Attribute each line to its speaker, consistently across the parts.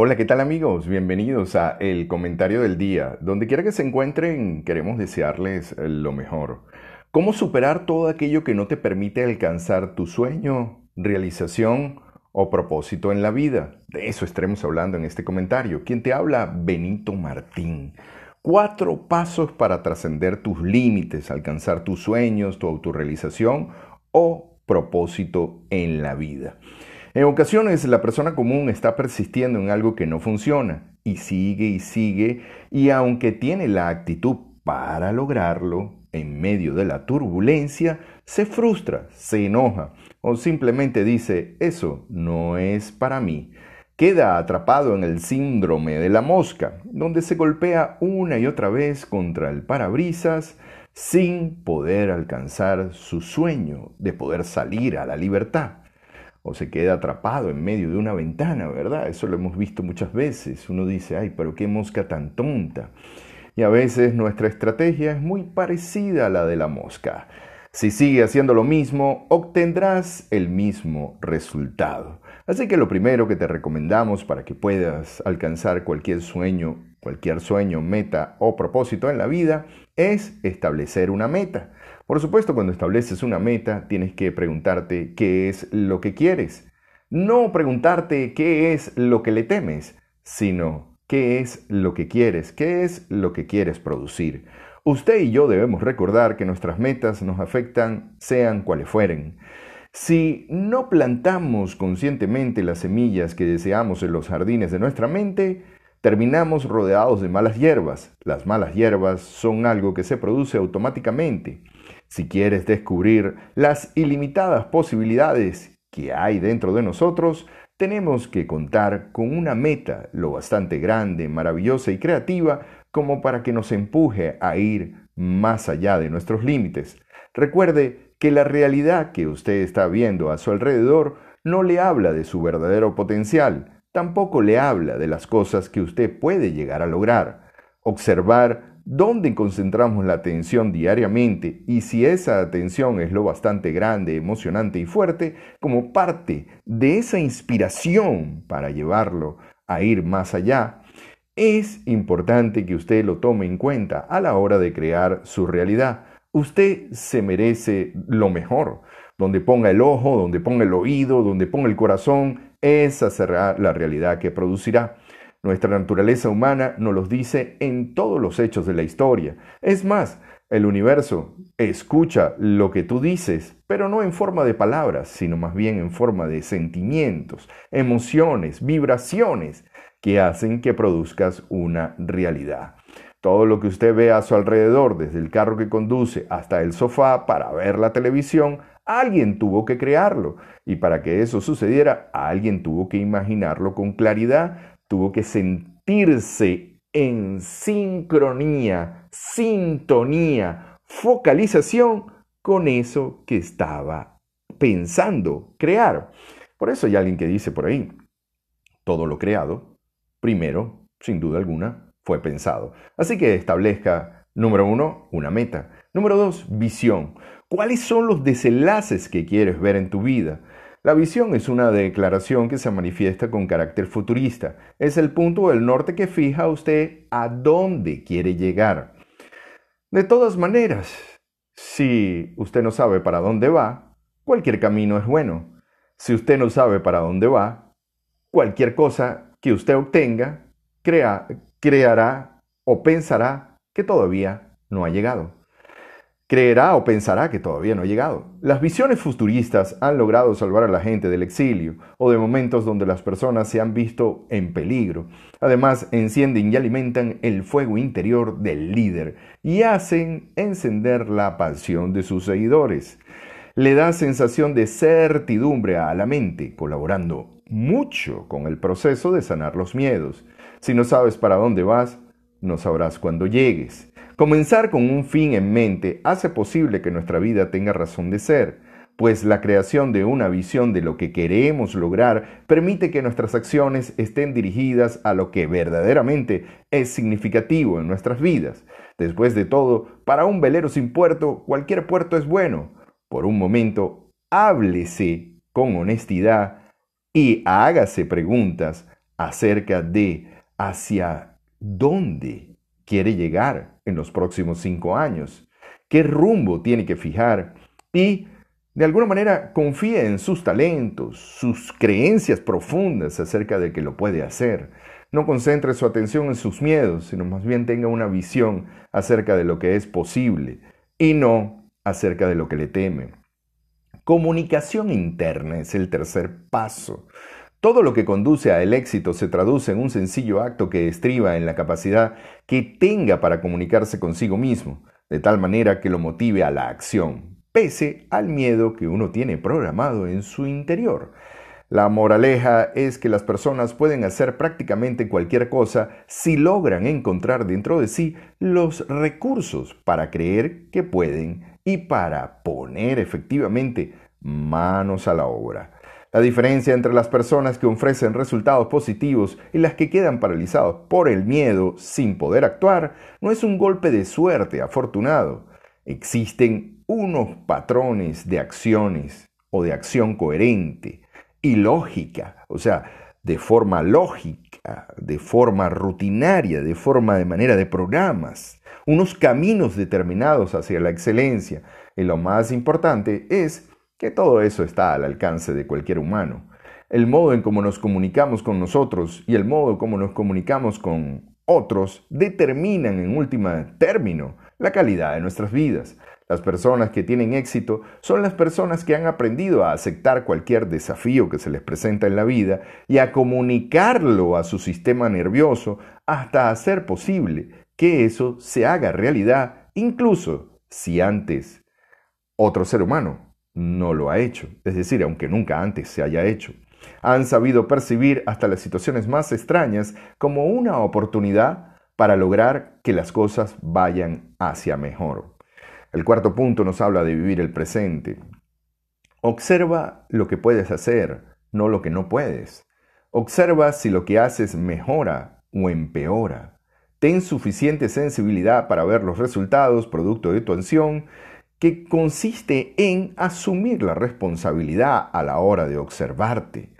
Speaker 1: Hola, ¿qué tal amigos? Bienvenidos a El Comentario del Día. Donde quiera que se encuentren, queremos desearles lo mejor. ¿Cómo superar todo aquello que no te permite alcanzar tu sueño, realización o propósito en la vida? De eso estaremos hablando en este comentario. ¿Quién te habla? Benito Martín. Cuatro pasos para trascender tus límites, alcanzar tus sueños, tu autorrealización o propósito en la vida. En ocasiones la persona común está persistiendo en algo que no funciona y sigue y sigue y aunque tiene la actitud para lograrlo, en medio de la turbulencia, se frustra, se enoja o simplemente dice, eso no es para mí. Queda atrapado en el síndrome de la mosca, donde se golpea una y otra vez contra el parabrisas sin poder alcanzar su sueño de poder salir a la libertad o se queda atrapado en medio de una ventana, ¿verdad? Eso lo hemos visto muchas veces. Uno dice, ay, pero qué mosca tan tonta. Y a veces nuestra estrategia es muy parecida a la de la mosca. Si sigue haciendo lo mismo, obtendrás el mismo resultado. Así que lo primero que te recomendamos para que puedas alcanzar cualquier sueño, cualquier sueño, meta o propósito en la vida es establecer una meta. Por supuesto, cuando estableces una meta, tienes que preguntarte qué es lo que quieres. No preguntarte qué es lo que le temes, sino qué es lo que quieres, qué es lo que quieres producir. Usted y yo debemos recordar que nuestras metas nos afectan sean cuales fueren. Si no plantamos conscientemente las semillas que deseamos en los jardines de nuestra mente, terminamos rodeados de malas hierbas. Las malas hierbas son algo que se produce automáticamente. Si quieres descubrir las ilimitadas posibilidades que hay dentro de nosotros, tenemos que contar con una meta lo bastante grande, maravillosa y creativa como para que nos empuje a ir más allá de nuestros límites. Recuerde que la realidad que usted está viendo a su alrededor no le habla de su verdadero potencial, tampoco le habla de las cosas que usted puede llegar a lograr. Observar dónde concentramos la atención diariamente y si esa atención es lo bastante grande, emocionante y fuerte, como parte de esa inspiración para llevarlo a ir más allá, es importante que usted lo tome en cuenta a la hora de crear su realidad. Usted se merece lo mejor. Donde ponga el ojo, donde ponga el oído, donde ponga el corazón, esa será la realidad que producirá. Nuestra naturaleza humana nos los dice en todos los hechos de la historia. Es más, el universo escucha lo que tú dices, pero no en forma de palabras, sino más bien en forma de sentimientos, emociones, vibraciones que hacen que produzcas una realidad. Todo lo que usted ve a su alrededor, desde el carro que conduce hasta el sofá para ver la televisión, alguien tuvo que crearlo. Y para que eso sucediera, alguien tuvo que imaginarlo con claridad, tuvo que sentirse en sincronía, sintonía, focalización con eso que estaba pensando crear. Por eso hay alguien que dice por ahí, todo lo creado, primero, sin duda alguna, fue pensado. Así que establezca, número uno, una meta. Número dos, visión. ¿Cuáles son los desenlaces que quieres ver en tu vida? La visión es una declaración que se manifiesta con carácter futurista. Es el punto del norte que fija usted a dónde quiere llegar. De todas maneras, si usted no sabe para dónde va, cualquier camino es bueno. Si usted no sabe para dónde va, cualquier cosa que usted obtenga creará o pensará que todavía no ha llegado creerá o pensará que todavía no ha llegado. Las visiones futuristas han logrado salvar a la gente del exilio o de momentos donde las personas se han visto en peligro. Además, encienden y alimentan el fuego interior del líder y hacen encender la pasión de sus seguidores. Le da sensación de certidumbre a la mente, colaborando mucho con el proceso de sanar los miedos. Si no sabes para dónde vas, no sabrás cuándo llegues. Comenzar con un fin en mente hace posible que nuestra vida tenga razón de ser, pues la creación de una visión de lo que queremos lograr permite que nuestras acciones estén dirigidas a lo que verdaderamente es significativo en nuestras vidas. Después de todo, para un velero sin puerto, cualquier puerto es bueno. Por un momento, háblese con honestidad y hágase preguntas acerca de hacia dónde quiere llegar en los próximos cinco años, qué rumbo tiene que fijar y de alguna manera confíe en sus talentos, sus creencias profundas acerca de que lo puede hacer. No concentre su atención en sus miedos, sino más bien tenga una visión acerca de lo que es posible y no acerca de lo que le teme. Comunicación interna es el tercer paso. Todo lo que conduce al éxito se traduce en un sencillo acto que estriba en la capacidad que tenga para comunicarse consigo mismo, de tal manera que lo motive a la acción, pese al miedo que uno tiene programado en su interior. La moraleja es que las personas pueden hacer prácticamente cualquier cosa si logran encontrar dentro de sí los recursos para creer que pueden y para poner efectivamente manos a la obra. La diferencia entre las personas que ofrecen resultados positivos y las que quedan paralizados por el miedo sin poder actuar no es un golpe de suerte afortunado. Existen unos patrones de acciones o de acción coherente y lógica, o sea, de forma lógica, de forma rutinaria, de forma de manera de programas, unos caminos determinados hacia la excelencia. Y lo más importante es que todo eso está al alcance de cualquier humano. El modo en cómo nos comunicamos con nosotros y el modo en cómo nos comunicamos con otros determinan en última término la calidad de nuestras vidas. Las personas que tienen éxito son las personas que han aprendido a aceptar cualquier desafío que se les presenta en la vida y a comunicarlo a su sistema nervioso hasta hacer posible que eso se haga realidad, incluso si antes otro ser humano no lo ha hecho, es decir, aunque nunca antes se haya hecho. Han sabido percibir hasta las situaciones más extrañas como una oportunidad para lograr que las cosas vayan hacia mejor. El cuarto punto nos habla de vivir el presente. Observa lo que puedes hacer, no lo que no puedes. Observa si lo que haces mejora o empeora. Ten suficiente sensibilidad para ver los resultados producto de tu acción, que consiste en asumir la responsabilidad a la hora de observarte.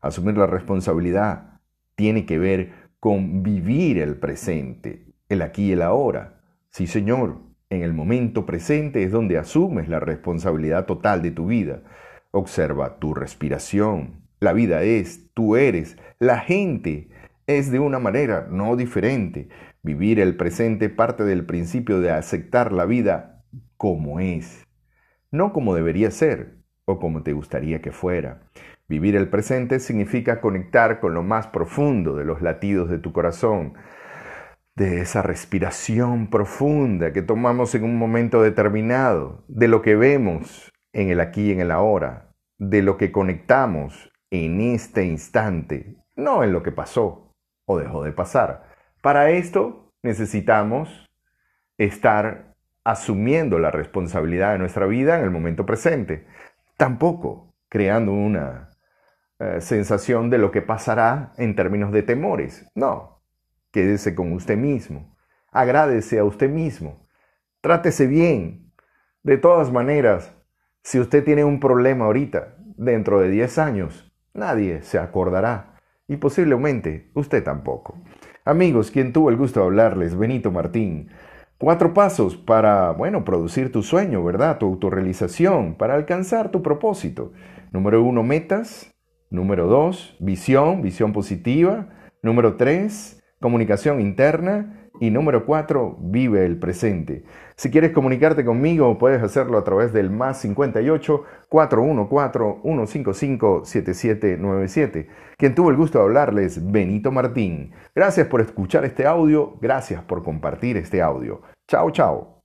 Speaker 1: Asumir la responsabilidad tiene que ver con vivir el presente, el aquí y el ahora. Sí, Señor, en el momento presente es donde asumes la responsabilidad total de tu vida. Observa tu respiración. La vida es, tú eres, la gente es de una manera no diferente. Vivir el presente parte del principio de aceptar la vida como es, no como debería ser o como te gustaría que fuera. Vivir el presente significa conectar con lo más profundo de los latidos de tu corazón, de esa respiración profunda que tomamos en un momento determinado, de lo que vemos en el aquí y en el ahora, de lo que conectamos en este instante, no en lo que pasó o dejó de pasar. Para esto necesitamos estar asumiendo la responsabilidad de nuestra vida en el momento presente, tampoco creando una eh, sensación de lo que pasará en términos de temores. No, Quédese con usted mismo. Agrádese a usted mismo. Trátese bien. De todas maneras, si usted tiene un problema ahorita, dentro de 10 años, nadie se acordará. Y posiblemente usted tampoco. Amigos, quien tuvo el gusto de hablarles, Benito Martín. Cuatro pasos para, bueno, producir tu sueño, ¿verdad? Tu autorrealización, para alcanzar tu propósito. Número uno, metas. Número dos, visión, visión positiva. Número tres, comunicación interna. Y número 4, vive el presente. Si quieres comunicarte conmigo, puedes hacerlo a través del más 58 414 155 7797. Quien tuvo el gusto de hablarles, Benito Martín. Gracias por escuchar este audio, gracias por compartir este audio. Chao, chao.